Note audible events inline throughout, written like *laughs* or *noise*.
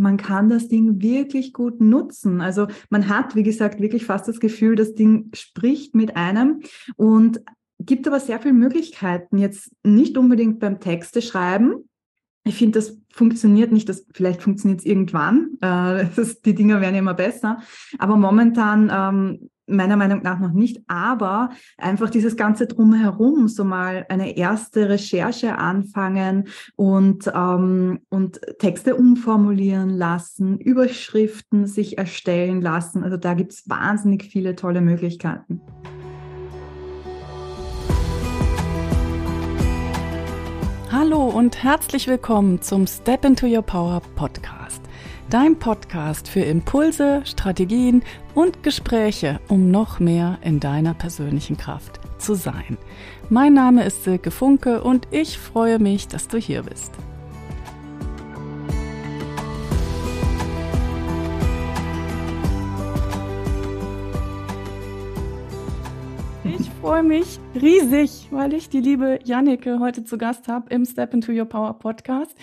man kann das Ding wirklich gut nutzen. Also man hat, wie gesagt, wirklich fast das Gefühl, das Ding spricht mit einem und gibt aber sehr viele Möglichkeiten. Jetzt nicht unbedingt beim Texte schreiben. Ich finde, das funktioniert nicht, das, vielleicht funktioniert es irgendwann. Äh, *laughs* das, die Dinge werden immer besser. Aber momentan ähm, meiner Meinung nach noch nicht, aber einfach dieses ganze drumherum, so mal eine erste Recherche anfangen und, ähm, und Texte umformulieren lassen, Überschriften sich erstellen lassen. Also da gibt es wahnsinnig viele tolle Möglichkeiten. Hallo und herzlich willkommen zum Step into Your Power Podcast dein Podcast für Impulse, Strategien und Gespräche, um noch mehr in deiner persönlichen Kraft zu sein. Mein Name ist Silke Funke und ich freue mich, dass du hier bist. Ich freue mich riesig, weil ich die liebe Jannike heute zu Gast habe im Step into Your Power Podcast.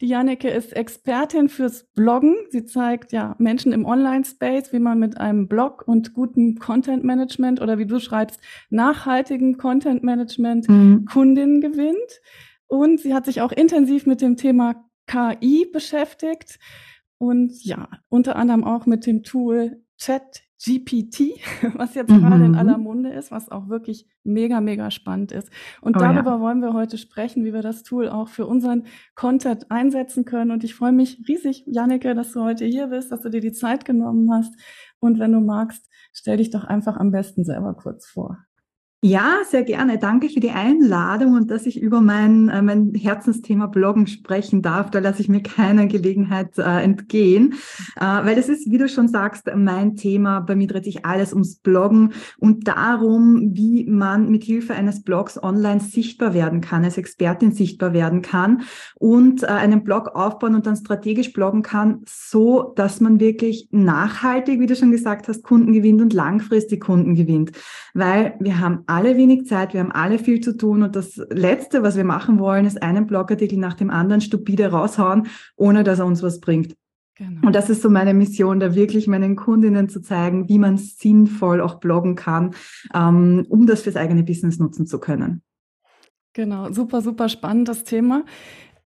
Die Janneke ist Expertin fürs Bloggen. Sie zeigt ja Menschen im Online-Space, wie man mit einem Blog und gutem Content-Management oder wie du schreibst, nachhaltigen Content-Management mhm. Kundinnen gewinnt. Und sie hat sich auch intensiv mit dem Thema KI beschäftigt und ja, unter anderem auch mit dem Tool Chat GPT, *laughs* was jetzt mhm. gerade in aller Munde ist, was auch wirklich mega, mega spannend ist. Und oh, darüber ja. wollen wir heute sprechen, wie wir das Tool auch für unseren Content einsetzen können. Und ich freue mich riesig, Janneke, dass du heute hier bist, dass du dir die Zeit genommen hast. Und wenn du magst, stell dich doch einfach am besten selber kurz vor. Ja, sehr gerne. Danke für die Einladung und dass ich über mein, äh, mein Herzensthema Bloggen sprechen darf. Da lasse ich mir keine Gelegenheit äh, entgehen, äh, weil das ist, wie du schon sagst, mein Thema. Bei mir dreht sich alles ums Bloggen und darum, wie man mit Hilfe eines Blogs online sichtbar werden kann, als Expertin sichtbar werden kann und äh, einen Blog aufbauen und dann strategisch bloggen kann, so dass man wirklich nachhaltig, wie du schon gesagt hast, Kunden gewinnt und langfristig Kunden gewinnt. Weil wir haben alle wenig Zeit, wir haben alle viel zu tun und das Letzte, was wir machen wollen, ist einen Blogartikel nach dem anderen stupide raushauen, ohne dass er uns was bringt. Genau. Und das ist so meine Mission, da wirklich meinen Kundinnen zu zeigen, wie man sinnvoll auch bloggen kann, ähm, um das fürs eigene Business nutzen zu können. Genau, super, super spannendes Thema.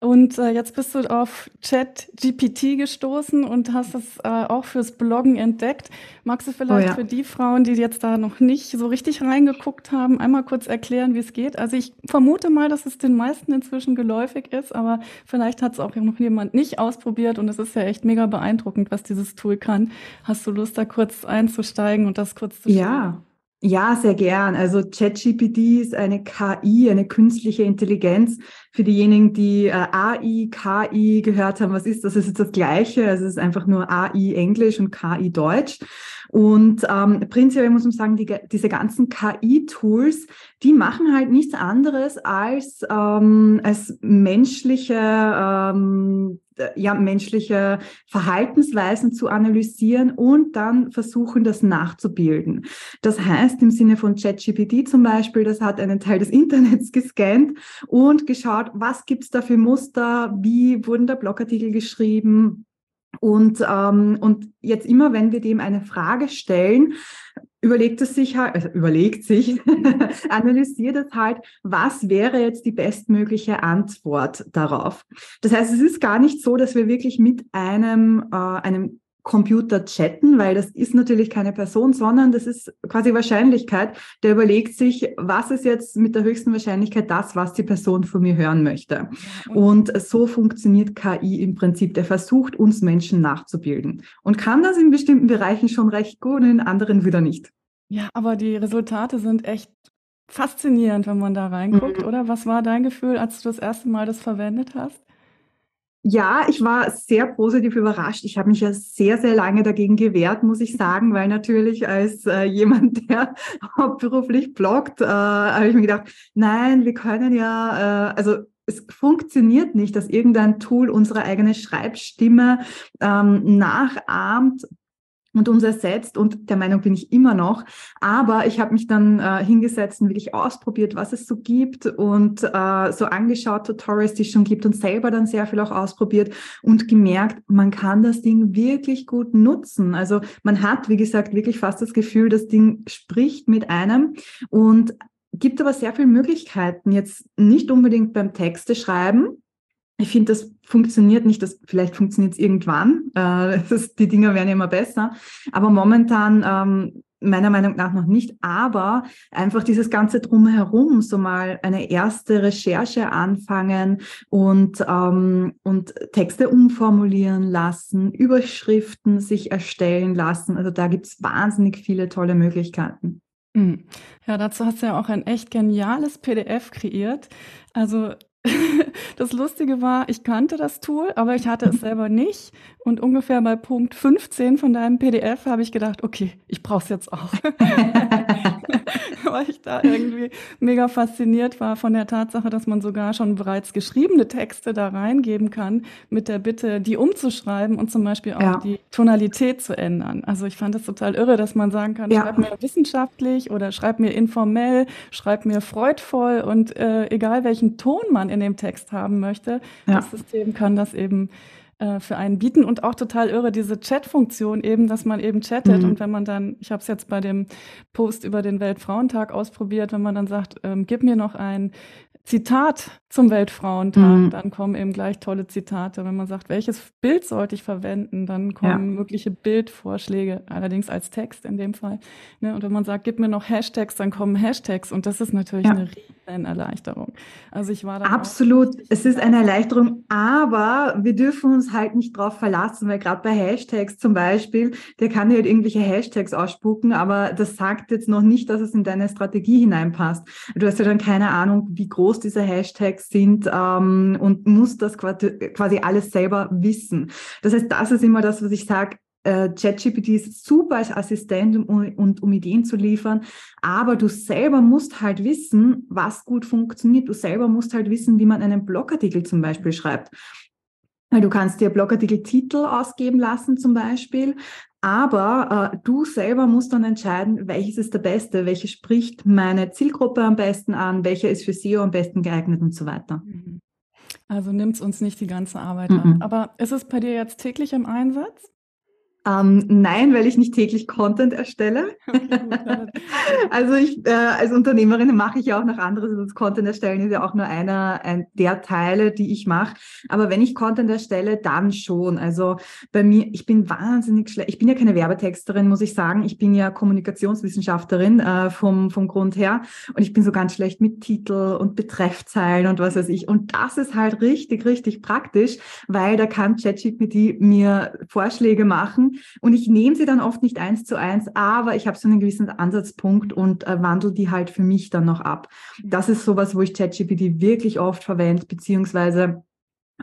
Und äh, jetzt bist du auf Chat-GPT gestoßen und hast es äh, auch fürs Bloggen entdeckt. Magst du vielleicht oh ja. für die Frauen, die jetzt da noch nicht so richtig reingeguckt haben, einmal kurz erklären, wie es geht? Also ich vermute mal, dass es den meisten inzwischen geläufig ist, aber vielleicht hat es auch noch jemand nicht ausprobiert und es ist ja echt mega beeindruckend, was dieses Tool kann. Hast du Lust, da kurz einzusteigen und das kurz zu Ja, ja, sehr gern. Also ChatGPT ist eine KI, eine künstliche Intelligenz. Für diejenigen, die äh, AI, KI gehört haben, was ist das? Es ist das Gleiche. Also es ist einfach nur AI Englisch und KI Deutsch. Und ähm, prinzipiell muss man sagen, die, diese ganzen KI-Tools, die machen halt nichts anderes als, ähm, als menschliche, ähm, ja, menschliche Verhaltensweisen zu analysieren und dann versuchen, das nachzubilden. Das heißt, im Sinne von ChatGPT zum Beispiel, das hat einen Teil des *laughs* Internets gescannt und geschaut, was gibt's da für Muster, wie wurden da Blogartikel geschrieben, und, ähm, und jetzt immer, wenn wir dem eine Frage stellen, überlegt es sich halt, also überlegt sich, *laughs* analysiert es halt, was wäre jetzt die bestmögliche Antwort darauf. Das heißt, es ist gar nicht so, dass wir wirklich mit einem, äh, einem Computer chatten, weil das ist natürlich keine Person, sondern das ist quasi Wahrscheinlichkeit. Der überlegt sich, was ist jetzt mit der höchsten Wahrscheinlichkeit das, was die Person von mir hören möchte. Und so funktioniert KI im Prinzip. Der versucht, uns Menschen nachzubilden und kann das in bestimmten Bereichen schon recht gut und in anderen wieder nicht. Ja, aber die Resultate sind echt faszinierend, wenn man da reinguckt, mhm. oder? Was war dein Gefühl, als du das erste Mal das verwendet hast? Ja, ich war sehr positiv überrascht. Ich habe mich ja sehr, sehr lange dagegen gewehrt, muss ich sagen, weil natürlich als äh, jemand, *laughs* der hauptberuflich bloggt, äh, habe ich mir gedacht, nein, wir können ja, äh, also es funktioniert nicht, dass irgendein Tool unsere eigene Schreibstimme ähm, nachahmt und uns ersetzt und der Meinung bin ich immer noch. Aber ich habe mich dann äh, hingesetzt und wirklich ausprobiert, was es so gibt und äh, so angeschaut, Tutorials, die es schon gibt und selber dann sehr viel auch ausprobiert und gemerkt, man kann das Ding wirklich gut nutzen. Also man hat, wie gesagt, wirklich fast das Gefühl, das Ding spricht mit einem und gibt aber sehr viele Möglichkeiten, jetzt nicht unbedingt beim Texte schreiben, ich finde, das funktioniert nicht, das, vielleicht funktioniert es irgendwann, äh, *laughs* das, die Dinge werden immer besser, aber momentan ähm, meiner Meinung nach noch nicht, aber einfach dieses ganze drumherum, so mal eine erste Recherche anfangen und, ähm, und Texte umformulieren lassen, Überschriften sich erstellen lassen. Also da gibt es wahnsinnig viele tolle Möglichkeiten. Hm. Ja, dazu hast du ja auch ein echt geniales PDF kreiert. Also *laughs* das Lustige war, ich kannte das Tool, aber ich hatte es selber nicht. Und ungefähr bei Punkt 15 von deinem PDF habe ich gedacht, okay, ich brauche es jetzt auch. *laughs* Weil ich da irgendwie mega fasziniert war von der Tatsache, dass man sogar schon bereits geschriebene Texte da reingeben kann, mit der Bitte, die umzuschreiben und zum Beispiel auch ja. die Tonalität zu ändern. Also ich fand es total irre, dass man sagen kann, ja. schreib mir wissenschaftlich oder schreib mir informell, schreib mir freudvoll und äh, egal welchen Ton man in dem Text haben möchte, ja. das System kann das eben äh, für einen bieten und auch total irre diese Chat-Funktion eben, dass man eben chattet mhm. und wenn man dann, ich habe es jetzt bei dem Post über den Weltfrauentag ausprobiert, wenn man dann sagt, ähm, gib mir noch ein Zitat zum Weltfrauentag, mhm. dann kommen eben gleich tolle Zitate. Wenn man sagt, welches Bild sollte ich verwenden, dann kommen ja. mögliche Bildvorschläge, allerdings als Text in dem Fall. Ne? Und wenn man sagt, gib mir noch Hashtags, dann kommen Hashtags und das ist natürlich ja. eine riesen Erleichterung. Also ich war da absolut. Es ist eine Erleichterung, aber wir dürfen uns halt nicht drauf verlassen, weil gerade bei Hashtags zum Beispiel, der kann dir halt irgendwelche Hashtags ausspucken, aber das sagt jetzt noch nicht, dass es in deine Strategie hineinpasst. Du hast ja dann keine Ahnung, wie groß diese Hashtags sind ähm, und muss das quasi alles selber wissen. Das heißt, das ist immer das, was ich sage, äh, ChatGPT ist super als Assistent um, und um Ideen zu liefern, aber du selber musst halt wissen, was gut funktioniert. Du selber musst halt wissen, wie man einen Blogartikel zum Beispiel schreibt. Weil du kannst dir Blogartikel-Titel ausgeben lassen zum Beispiel, aber äh, du selber musst dann entscheiden, welches ist der beste, welche spricht meine Zielgruppe am besten an, welcher ist für SEO am besten geeignet und so weiter. Mhm. Also nimmt es uns nicht die ganze Arbeit mhm. an. Aber ist es bei dir jetzt täglich im Einsatz? Ähm, nein, weil ich nicht täglich Content erstelle. *laughs* also ich äh, als Unternehmerin mache ich ja auch noch anderes. Also das Content erstellen ist ja auch nur einer ein, der Teile, die ich mache. Aber wenn ich Content erstelle, dann schon. Also bei mir, ich bin wahnsinnig schlecht. Ich bin ja keine Werbetexterin, muss ich sagen. Ich bin ja Kommunikationswissenschaftlerin äh, vom, vom Grund her. Und ich bin so ganz schlecht mit Titel und Betreffzeilen und was weiß ich. Und das ist halt richtig, richtig praktisch, weil da kann ChatGPT mir Vorschläge machen, und ich nehme sie dann oft nicht eins zu eins, aber ich habe so einen gewissen Ansatzpunkt und äh, wandle die halt für mich dann noch ab. Das ist sowas, wo ich ChatGPT wirklich oft verwende, beziehungsweise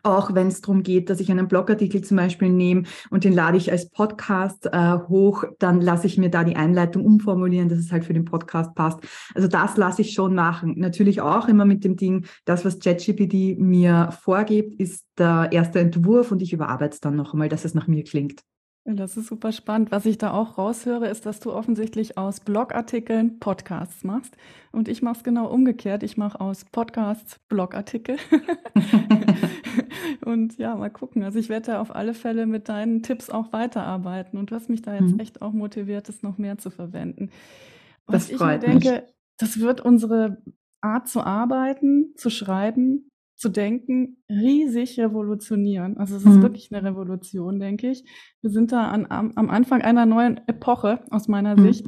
auch wenn es darum geht, dass ich einen Blogartikel zum Beispiel nehme und den lade ich als Podcast äh, hoch, dann lasse ich mir da die Einleitung umformulieren, dass es halt für den Podcast passt. Also das lasse ich schon machen. Natürlich auch immer mit dem Ding, das, was ChatGPT mir vorgibt, ist der erste Entwurf und ich überarbeite es dann noch einmal, dass es nach mir klingt. Das ist super spannend. Was ich da auch raushöre, ist, dass du offensichtlich aus Blogartikeln Podcasts machst. Und ich mache es genau umgekehrt. Ich mache aus Podcasts Blogartikel. *laughs* und ja, mal gucken. Also ich werde da auf alle Fälle mit deinen Tipps auch weiterarbeiten. Und du hast mich da jetzt mhm. echt auch motiviert, es noch mehr zu verwenden. Was das ich mir denke, mich. das wird unsere Art zu arbeiten, zu schreiben, zu denken, riesig revolutionieren. Also es ist mhm. wirklich eine Revolution, denke ich. Wir sind da an, am, am Anfang einer neuen Epoche aus meiner mhm. Sicht.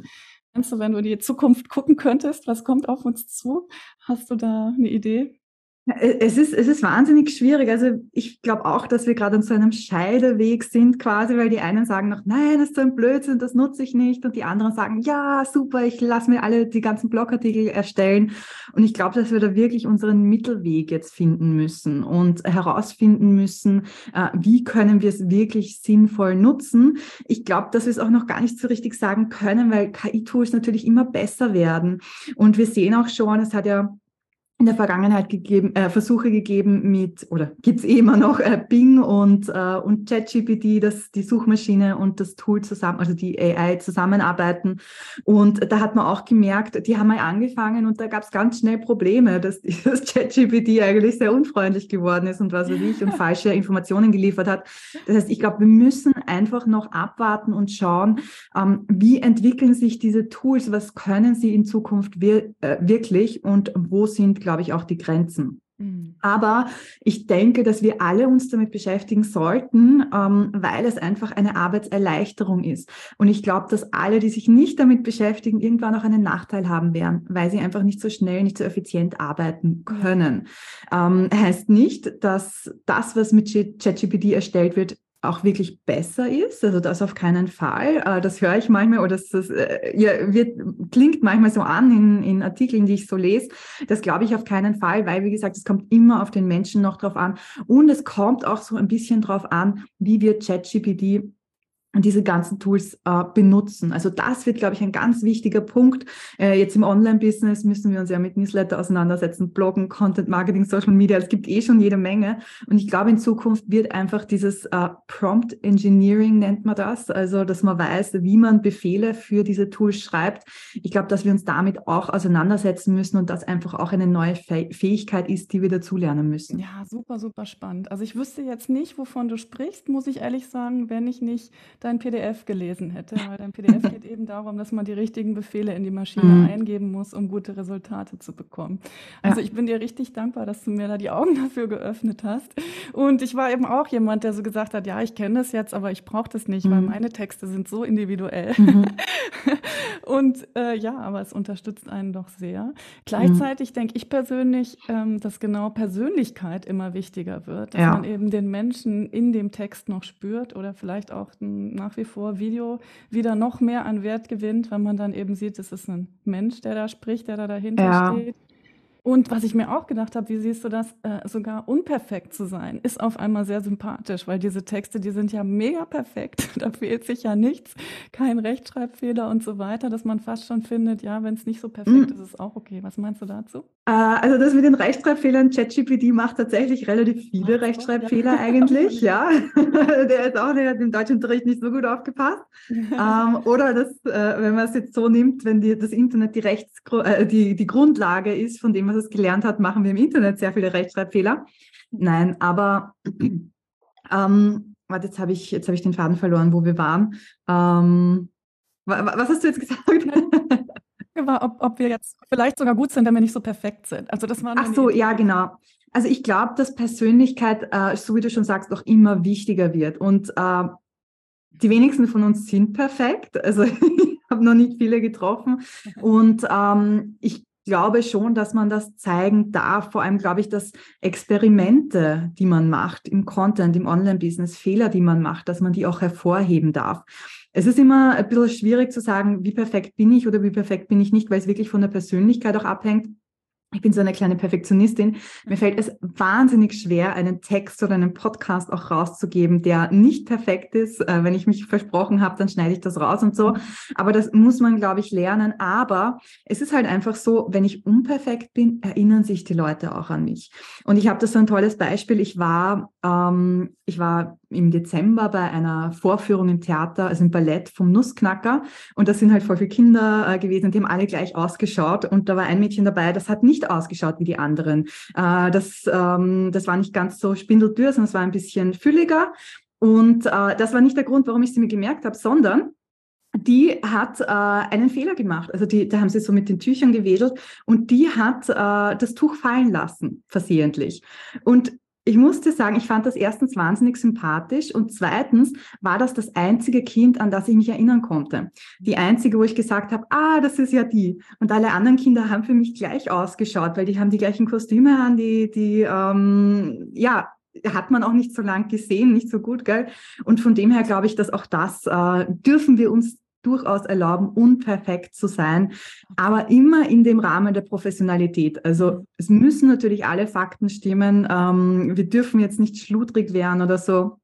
Meinst du, wenn du in die Zukunft gucken könntest, was kommt auf uns zu? Hast du da eine Idee? Äh, es ist, es ist wahnsinnig schwierig. Also ich glaube auch, dass wir gerade an so einem Scheideweg sind quasi, weil die einen sagen noch, nein, das ist so ein Blödsinn, das nutze ich nicht. Und die anderen sagen, ja, super, ich lasse mir alle die ganzen Blogartikel erstellen. Und ich glaube, dass wir da wirklich unseren Mittelweg jetzt finden müssen und herausfinden müssen, äh, wie können wir es wirklich sinnvoll nutzen. Ich glaube, dass wir es auch noch gar nicht so richtig sagen können, weil KI-Tools natürlich immer besser werden. Und wir sehen auch schon, es hat ja in der Vergangenheit gegeben, äh, Versuche gegeben mit, oder gibt's eh immer noch, äh, Bing und, äh, und ChatGPT, dass die Suchmaschine und das Tool zusammen, also die AI zusammenarbeiten. Und da hat man auch gemerkt, die haben mal angefangen und da gab's ganz schnell Probleme, dass dieses *laughs* ChatGPT eigentlich sehr unfreundlich geworden ist und was weiß ich und *laughs* falsche Informationen geliefert hat. Das heißt, ich glaube, wir müssen einfach noch abwarten und schauen, ähm, wie entwickeln sich diese Tools, was können sie in Zukunft wir, äh, wirklich und wo sind glaube ich, auch die Grenzen. Mhm. Aber ich denke, dass wir alle uns damit beschäftigen sollten, ähm, weil es einfach eine Arbeitserleichterung ist. Und ich glaube, dass alle, die sich nicht damit beschäftigen, irgendwann auch einen Nachteil haben werden, weil sie einfach nicht so schnell, nicht so effizient arbeiten können. Ähm, heißt nicht, dass das, was mit ChatGPT erstellt wird, auch wirklich besser ist. Also das auf keinen Fall. Äh, das höre ich manchmal oder das, das äh, ja, wird, klingt manchmal so an in, in Artikeln, die ich so lese. Das glaube ich auf keinen Fall, weil, wie gesagt, es kommt immer auf den Menschen noch drauf an. Und es kommt auch so ein bisschen drauf an, wie wird ChatGPT diese ganzen Tools äh, benutzen. Also das wird, glaube ich, ein ganz wichtiger Punkt. Äh, jetzt im Online-Business müssen wir uns ja mit Newsletter auseinandersetzen, Bloggen, Content Marketing, Social Media. Es gibt eh schon jede Menge. Und ich glaube, in Zukunft wird einfach dieses äh, Prompt Engineering nennt man das, also dass man weiß, wie man Befehle für diese Tools schreibt. Ich glaube, dass wir uns damit auch auseinandersetzen müssen und das einfach auch eine neue Fäh Fähigkeit ist, die wir dazulernen müssen. Ja, super, super spannend. Also ich wüsste jetzt nicht, wovon du sprichst, muss ich ehrlich sagen, wenn ich nicht dein PDF gelesen hätte, weil dein PDF *laughs* geht eben darum, dass man die richtigen Befehle in die Maschine mhm. eingeben muss, um gute Resultate zu bekommen. Also ja. ich bin dir richtig dankbar, dass du mir da die Augen dafür geöffnet hast. Und ich war eben auch jemand, der so gesagt hat, ja, ich kenne das jetzt, aber ich brauche das nicht, mhm. weil meine Texte sind so individuell. Mhm. *laughs* Und äh, ja, aber es unterstützt einen doch sehr. Gleichzeitig denke ich persönlich, ähm, dass genau Persönlichkeit immer wichtiger wird, dass ja. man eben den Menschen in dem Text noch spürt oder vielleicht auch nach wie vor Video wieder noch mehr an Wert gewinnt, wenn man dann eben sieht, es ist ein Mensch, der da spricht, der da dahinter ja. steht. Und was ich mir auch gedacht habe, wie siehst du das, äh, sogar unperfekt zu sein, ist auf einmal sehr sympathisch, weil diese Texte, die sind ja mega perfekt. *laughs* da fehlt sich ja nichts, kein Rechtschreibfehler und so weiter, dass man fast schon findet, ja, wenn es nicht so perfekt mhm. ist, ist auch okay. Was meinst du dazu? Äh, also das mit den Rechtschreibfehlern, ChatGPT macht tatsächlich relativ viele Ach, Rechtschreibfehler ja. eigentlich, ja. *laughs* *laughs* der ist auch, der hat im Deutschunterricht nicht so gut aufgepasst. ähm, oder das, äh, wenn man es jetzt so nimmt, wenn die, das Internet die, Rechts, äh, die, die Grundlage ist von dem, was es gelernt hat, machen wir im Internet sehr viele Rechtschreibfehler. Nein, aber ähm, warte, jetzt habe ich, jetzt hab ich den Faden verloren, wo wir waren. Ähm, was hast du jetzt gesagt? war, ob, ob wir jetzt vielleicht sogar gut sind, wenn wir nicht so perfekt sind. Also das waren Ach so, ja, genau. Also ich glaube, dass Persönlichkeit, äh, so wie du schon sagst, auch immer wichtiger wird. Und äh, die wenigsten von uns sind perfekt. Also *laughs* ich habe noch nicht viele getroffen. Und ähm, ich glaube schon, dass man das zeigen darf. Vor allem glaube ich, dass Experimente, die man macht im Content, im Online-Business, Fehler, die man macht, dass man die auch hervorheben darf. Es ist immer ein bisschen schwierig zu sagen, wie perfekt bin ich oder wie perfekt bin ich nicht, weil es wirklich von der Persönlichkeit auch abhängt. Ich bin so eine kleine Perfektionistin. Mir fällt es wahnsinnig schwer, einen Text oder einen Podcast auch rauszugeben, der nicht perfekt ist. Äh, wenn ich mich versprochen habe, dann schneide ich das raus und so. Aber das muss man, glaube ich, lernen. Aber es ist halt einfach so, wenn ich unperfekt bin, erinnern sich die Leute auch an mich. Und ich habe da so ein tolles Beispiel. Ich war, ähm, ich war im Dezember bei einer Vorführung im Theater, also im Ballett vom Nussknacker. Und da sind halt voll viele Kinder äh, gewesen, die haben alle gleich ausgeschaut. Und da war ein Mädchen dabei, das hat nicht ausgeschaut wie die anderen. Äh, das, ähm, das war nicht ganz so spindeldürr, sondern es war ein bisschen fülliger. Und äh, das war nicht der Grund, warum ich sie mir gemerkt habe, sondern die hat äh, einen Fehler gemacht. Also die, da haben sie so mit den Tüchern gewedelt und die hat äh, das Tuch fallen lassen, versehentlich. Und ich musste sagen, ich fand das erstens wahnsinnig sympathisch und zweitens war das das einzige Kind, an das ich mich erinnern konnte. Die einzige, wo ich gesagt habe, ah, das ist ja die. Und alle anderen Kinder haben für mich gleich ausgeschaut, weil die haben die gleichen Kostüme an, die, die, ähm, ja, hat man auch nicht so lang gesehen, nicht so gut, gell? Und von dem her glaube ich, dass auch das äh, dürfen wir uns durchaus erlauben, unperfekt zu sein, aber immer in dem Rahmen der Professionalität. Also es müssen natürlich alle Fakten stimmen. Ähm, wir dürfen jetzt nicht schludrig werden oder so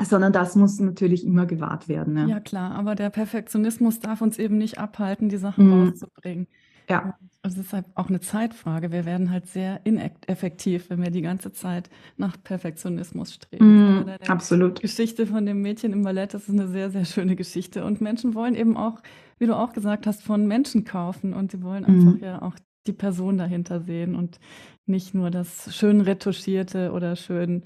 sondern das muss natürlich immer gewahrt werden. Ja. ja. klar, aber der Perfektionismus darf uns eben nicht abhalten, die Sachen mhm. rauszubringen. Ja. Also es ist halt auch eine Zeitfrage. Wir werden halt sehr ineffektiv, wenn wir die ganze Zeit nach Perfektionismus streben. Mm, absolut. Geschichte von dem Mädchen im Ballett, das ist eine sehr, sehr schöne Geschichte. Und Menschen wollen eben auch, wie du auch gesagt hast, von Menschen kaufen. Und sie wollen einfach mm. ja auch die Person dahinter sehen und nicht nur das schön retuschierte oder schön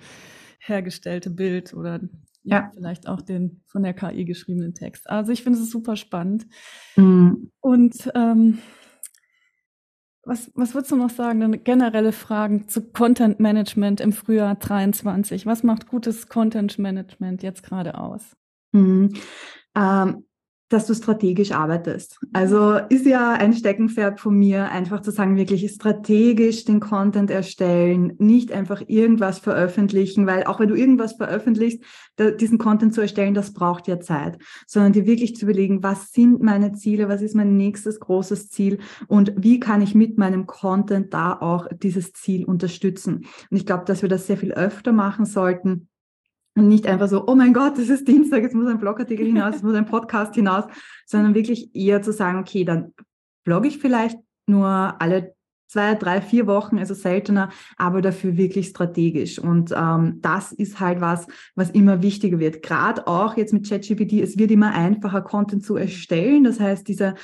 hergestellte Bild oder ja. vielleicht auch den von der KI geschriebenen Text. Also ich finde es super spannend. Mm. Und ähm, was, was würdest du noch sagen? Eine generelle Fragen zu Content Management im Frühjahr 23. Was macht gutes Content Management jetzt gerade aus? Mhm. Ähm, dass du strategisch arbeitest. Also ist ja ein Steckenpferd von mir, einfach zu sagen, wirklich strategisch den Content erstellen, nicht einfach irgendwas veröffentlichen, weil auch wenn du irgendwas veröffentlichst, diesen Content zu erstellen, das braucht ja Zeit, sondern dir wirklich zu überlegen, was sind meine Ziele, was ist mein nächstes großes Ziel und wie kann ich mit meinem Content da auch dieses Ziel unterstützen. Und ich glaube, dass wir das sehr viel öfter machen sollten und nicht einfach so, oh mein Gott, es ist Dienstag, es muss ein Blogartikel hinaus, es muss ein Podcast hinaus, sondern wirklich eher zu sagen, okay, dann blogge ich vielleicht nur alle zwei, drei, vier Wochen, also seltener, aber dafür wirklich strategisch. Und ähm, das ist halt was, was immer wichtiger wird. Gerade auch jetzt mit ChatGPT, es wird immer einfacher, Content zu erstellen. Das heißt, diese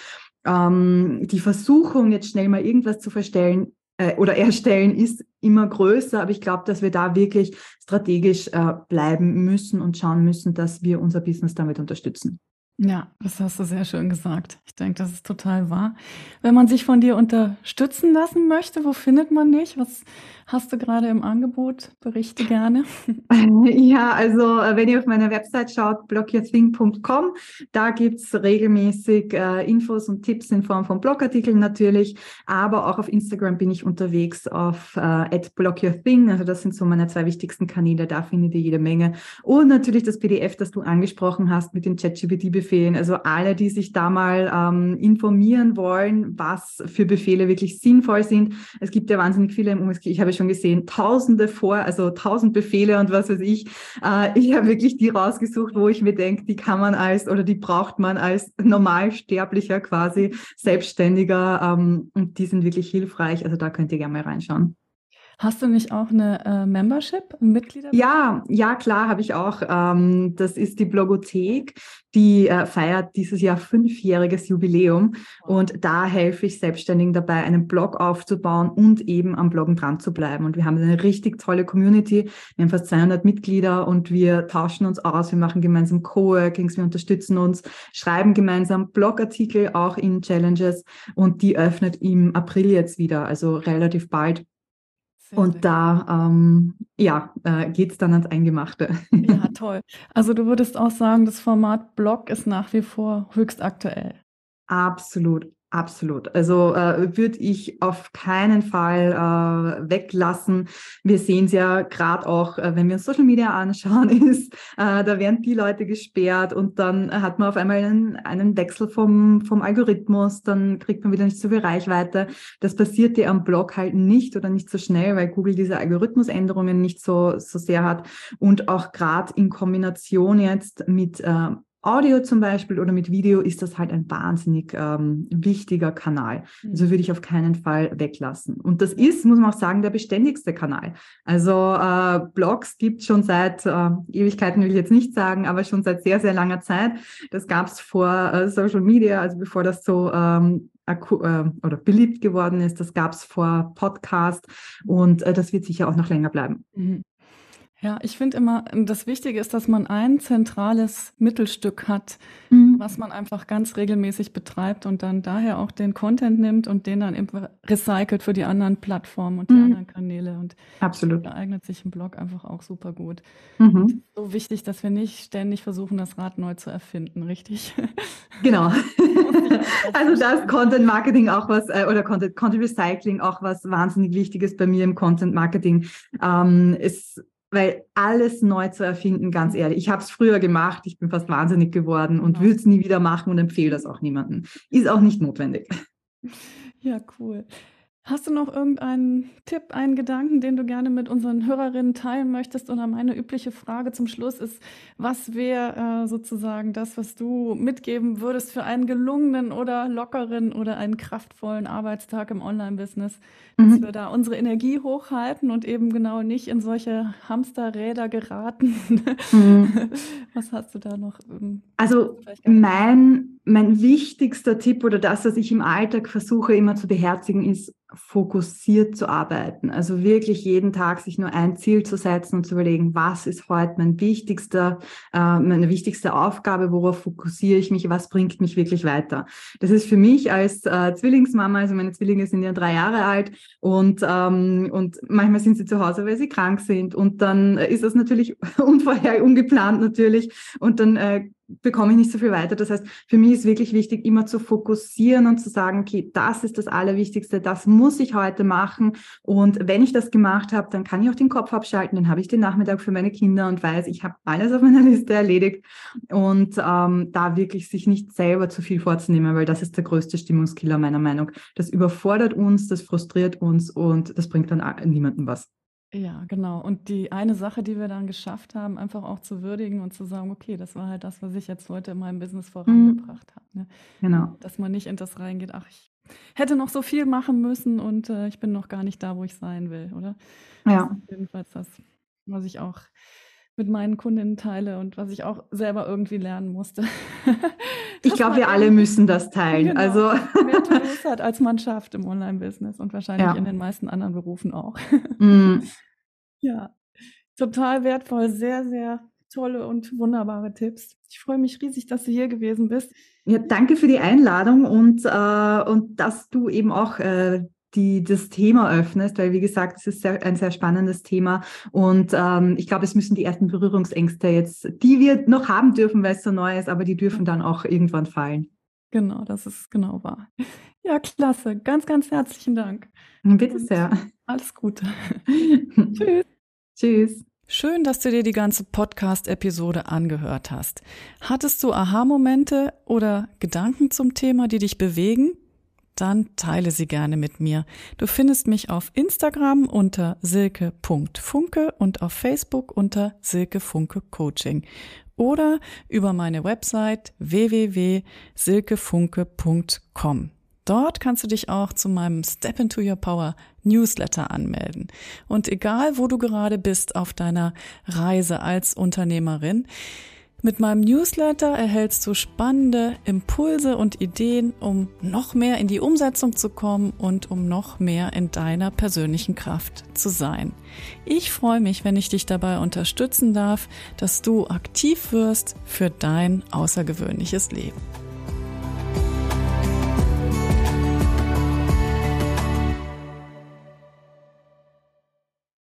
ähm, die Versuchung, jetzt schnell mal irgendwas zu verstellen, äh, oder erstellen ist immer größer, aber ich glaube, dass wir da wirklich strategisch äh, bleiben müssen und schauen müssen, dass wir unser Business damit unterstützen. Ja, das hast du sehr schön gesagt. Ich denke, das ist total wahr. Wenn man sich von dir unterstützen lassen möchte, wo findet man dich? Was hast du gerade im Angebot? Berichte gerne. *laughs* Ja, also äh, wenn ihr auf meiner Website schaut, blogyourthing.com, da gibt's regelmäßig äh, Infos und Tipps in Form von Blogartikeln natürlich, aber auch auf Instagram bin ich unterwegs auf äh, blogyourthing. Also das sind so meine zwei wichtigsten Kanäle, da findet ihr jede Menge. Und natürlich das PDF, das du angesprochen hast mit den ChatGPT-Befehlen. Also alle, die sich da mal ähm, informieren wollen, was für Befehle wirklich sinnvoll sind. Es gibt ja wahnsinnig viele, ich habe schon gesehen, tausende vor, also tausend Befehle und was weiß ich. Äh, ich habe wirklich die rausgesucht, wo ich mir denke, die kann man als oder die braucht man als Normalsterblicher quasi, Selbstständiger ähm, und die sind wirklich hilfreich. Also da könnt ihr gerne mal reinschauen. Hast du nicht auch eine äh, Membership, ein Mitglieder? Ja, ja, klar, habe ich auch. Ähm, das ist die Blogothek, die äh, feiert dieses Jahr fünfjähriges Jubiläum und da helfe ich Selbstständigen dabei, einen Blog aufzubauen und eben am Bloggen dran zu bleiben. Und wir haben eine richtig tolle Community. Wir haben fast 200 Mitglieder und wir tauschen uns aus. Wir machen gemeinsam Coworkings, wir unterstützen uns, schreiben gemeinsam Blogartikel auch in Challenges und die öffnet im April jetzt wieder, also relativ bald. Sehr, und sehr da ähm, ja, äh, geht es dann ans Eingemachte. Ja, *laughs* toll. Also du würdest auch sagen, das Format Blog ist nach wie vor höchst aktuell. Absolut, Absolut. Also äh, würde ich auf keinen Fall äh, weglassen. Wir sehen es ja gerade auch, äh, wenn wir uns Social Media anschauen, *laughs* ist, äh, da werden die Leute gesperrt und dann hat man auf einmal einen, einen Wechsel vom, vom Algorithmus, dann kriegt man wieder nicht so viel Reichweite. Das passiert dir am Blog halt nicht oder nicht so schnell, weil Google diese Algorithmusänderungen nicht so, so sehr hat. Und auch gerade in Kombination jetzt mit äh, Audio zum Beispiel oder mit Video ist das halt ein wahnsinnig ähm, wichtiger Kanal. Also mhm. würde ich auf keinen Fall weglassen. Und das ist, muss man auch sagen, der beständigste Kanal. Also äh, Blogs gibt schon seit äh, Ewigkeiten will ich jetzt nicht sagen, aber schon seit sehr, sehr langer Zeit. Das gab es vor äh, Social Media, also bevor das so ähm, äh, oder beliebt geworden ist. Das gab es vor Podcast und äh, das wird sicher auch noch länger bleiben. Mhm. Ja, ich finde immer, das Wichtige ist, dass man ein zentrales Mittelstück hat, mhm. was man einfach ganz regelmäßig betreibt und dann daher auch den Content nimmt und den dann recycelt für die anderen Plattformen und die mhm. anderen Kanäle. Und Absolut. da eignet sich ein Blog einfach auch super gut. Mhm. So wichtig, dass wir nicht ständig versuchen, das Rad neu zu erfinden, richtig? *laughs* Genau. *laughs* also das Content Marketing auch was, äh, oder Content, Content Recycling auch was wahnsinnig Wichtiges bei mir im Content Marketing. Ähm, ist weil alles neu zu erfinden, ganz ehrlich, ich habe es früher gemacht, ich bin fast wahnsinnig geworden und würde es nie wieder machen und empfehle das auch niemandem. Ist auch nicht notwendig. Ja, cool. Hast du noch irgendeinen Tipp, einen Gedanken, den du gerne mit unseren Hörerinnen teilen möchtest? Oder meine übliche Frage zum Schluss ist, was wäre äh, sozusagen das, was du mitgeben würdest für einen gelungenen oder lockeren oder einen kraftvollen Arbeitstag im Online-Business, dass mhm. wir da unsere Energie hochhalten und eben genau nicht in solche Hamsterräder geraten? Mhm. *laughs* was hast du da noch? Ähm, also mein, mein wichtigster Tipp oder das, was ich im Alltag versuche immer zu beherzigen, ist, fokussiert zu arbeiten. Also wirklich jeden Tag sich nur ein Ziel zu setzen und zu überlegen, was ist heute mein wichtigster, äh, meine wichtigste Aufgabe, worauf fokussiere ich mich, was bringt mich wirklich weiter. Das ist für mich als äh, Zwillingsmama, also meine Zwillinge sind ja drei Jahre alt und, ähm, und manchmal sind sie zu Hause, weil sie krank sind und dann ist das natürlich *laughs* unvorher, ungeplant natürlich und dann äh, bekomme ich nicht so viel weiter. Das heißt, für mich ist wirklich wichtig, immer zu fokussieren und zu sagen, okay, das ist das Allerwichtigste, das muss ich heute machen. Und wenn ich das gemacht habe, dann kann ich auch den Kopf abschalten, dann habe ich den Nachmittag für meine Kinder und weiß, ich habe alles auf meiner *laughs* Liste erledigt. Und ähm, da wirklich sich nicht selber zu viel vorzunehmen, weil das ist der größte Stimmungskiller meiner Meinung. Das überfordert uns, das frustriert uns und das bringt dann niemandem was. Ja, genau. Und die eine Sache, die wir dann geschafft haben, einfach auch zu würdigen und zu sagen, okay, das war halt das, was ich jetzt heute in meinem Business mhm. vorangebracht habe. Ne? Genau. Dass man nicht in das reingeht, ach, ich hätte noch so viel machen müssen und äh, ich bin noch gar nicht da, wo ich sein will, oder? Ja. Das ist jedenfalls das, was ich auch mit meinen Kundinnen teile und was ich auch selber irgendwie lernen musste. *laughs* ich glaube, wir alle müssen das teilen. Genau, also mehr *laughs* to hat, als man schafft im Online-Business und wahrscheinlich ja. in den meisten anderen Berufen auch. Mm. *laughs* Ja, total wertvoll, sehr, sehr tolle und wunderbare Tipps. Ich freue mich riesig, dass du hier gewesen bist. Ja, danke für die Einladung und, äh, und dass du eben auch äh, die das Thema öffnest, weil wie gesagt, es ist sehr, ein sehr spannendes Thema und ähm, ich glaube, es müssen die ersten Berührungsängste jetzt, die wir noch haben dürfen, weil es so neu ist, aber die dürfen dann auch irgendwann fallen. Genau, das ist genau wahr. Ja, klasse. Ganz, ganz herzlichen Dank. Bitte sehr. Alles Gute. *laughs* Tschüss. Tschüss. Schön, dass du dir die ganze Podcast-Episode angehört hast. Hattest du Aha-Momente oder Gedanken zum Thema, die dich bewegen? Dann teile sie gerne mit mir. Du findest mich auf Instagram unter silke.funke und auf Facebook unter silkefunke Coaching oder über meine Website www.silkefunke.com. Dort kannst du dich auch zu meinem Step into Your Power Newsletter anmelden. Und egal, wo du gerade bist auf deiner Reise als Unternehmerin, mit meinem Newsletter erhältst du spannende Impulse und Ideen, um noch mehr in die Umsetzung zu kommen und um noch mehr in deiner persönlichen Kraft zu sein. Ich freue mich, wenn ich dich dabei unterstützen darf, dass du aktiv wirst für dein außergewöhnliches Leben.